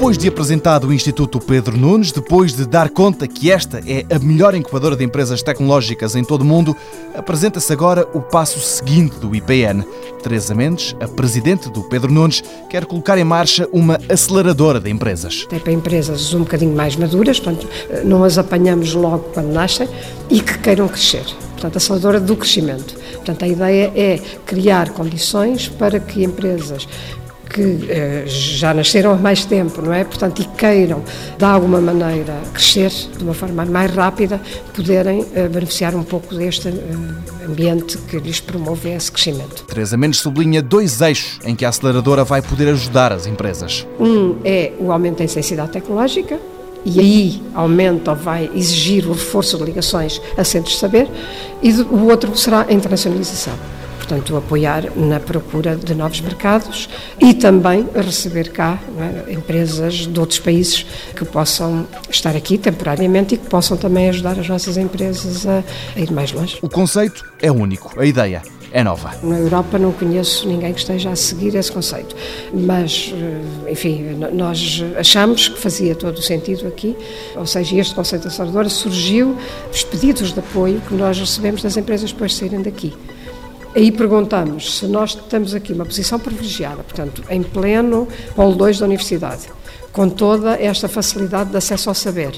Depois de apresentado o Instituto Pedro Nunes, depois de dar conta que esta é a melhor incubadora de empresas tecnológicas em todo o mundo, apresenta-se agora o passo seguinte do IPN. Teresa Mendes, a presidente do Pedro Nunes, quer colocar em marcha uma aceleradora de empresas. Tem para empresas um bocadinho mais maduras, portanto, não as apanhamos logo quando nascem e que queiram crescer. Portanto, aceleradora do crescimento. Portanto, a ideia é criar condições para que empresas que eh, já nasceram há mais tempo, não é? Portanto, e queiram, de alguma maneira, crescer de uma forma mais rápida, poderem eh, beneficiar um pouco deste eh, ambiente que lhes promove esse crescimento. Teresa Mendes sublinha dois eixos em que a aceleradora vai poder ajudar as empresas. Um é o aumento da intensidade tecnológica, e aí aumenta ou vai exigir o reforço de ligações a centros de saber, e o outro será a internacionalização portanto, apoiar na procura de novos mercados e também receber cá é, empresas de outros países que possam estar aqui temporariamente e que possam também ajudar as nossas empresas a, a ir mais longe. O conceito é único, a ideia é nova. Na Europa não conheço ninguém que esteja a seguir esse conceito, mas, eh, enfim, nós achamos que fazia todo o sentido aqui, ou seja, este conceito da aceleradora surgiu dos pedidos de apoio que nós recebemos das empresas depois de saírem daqui. Aí perguntamos se nós temos aqui uma posição privilegiada, portanto, em pleno polo 2 da universidade, com toda esta facilidade de acesso ao saber,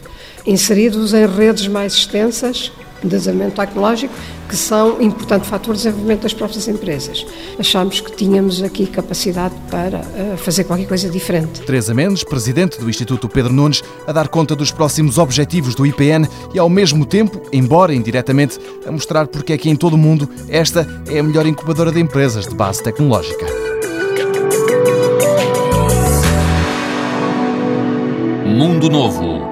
inseridos em redes mais extensas, de desenvolvimento tecnológico, que são um importante fator de desenvolvimento das próprias empresas. Achamos que tínhamos aqui capacidade para uh, fazer qualquer coisa diferente. Teresa Mendes, presidente do Instituto Pedro Nunes, a dar conta dos próximos objetivos do IPN e, ao mesmo tempo, embora indiretamente, a mostrar porque é que em todo o mundo esta é a melhor incubadora de empresas de base tecnológica. Mundo Novo,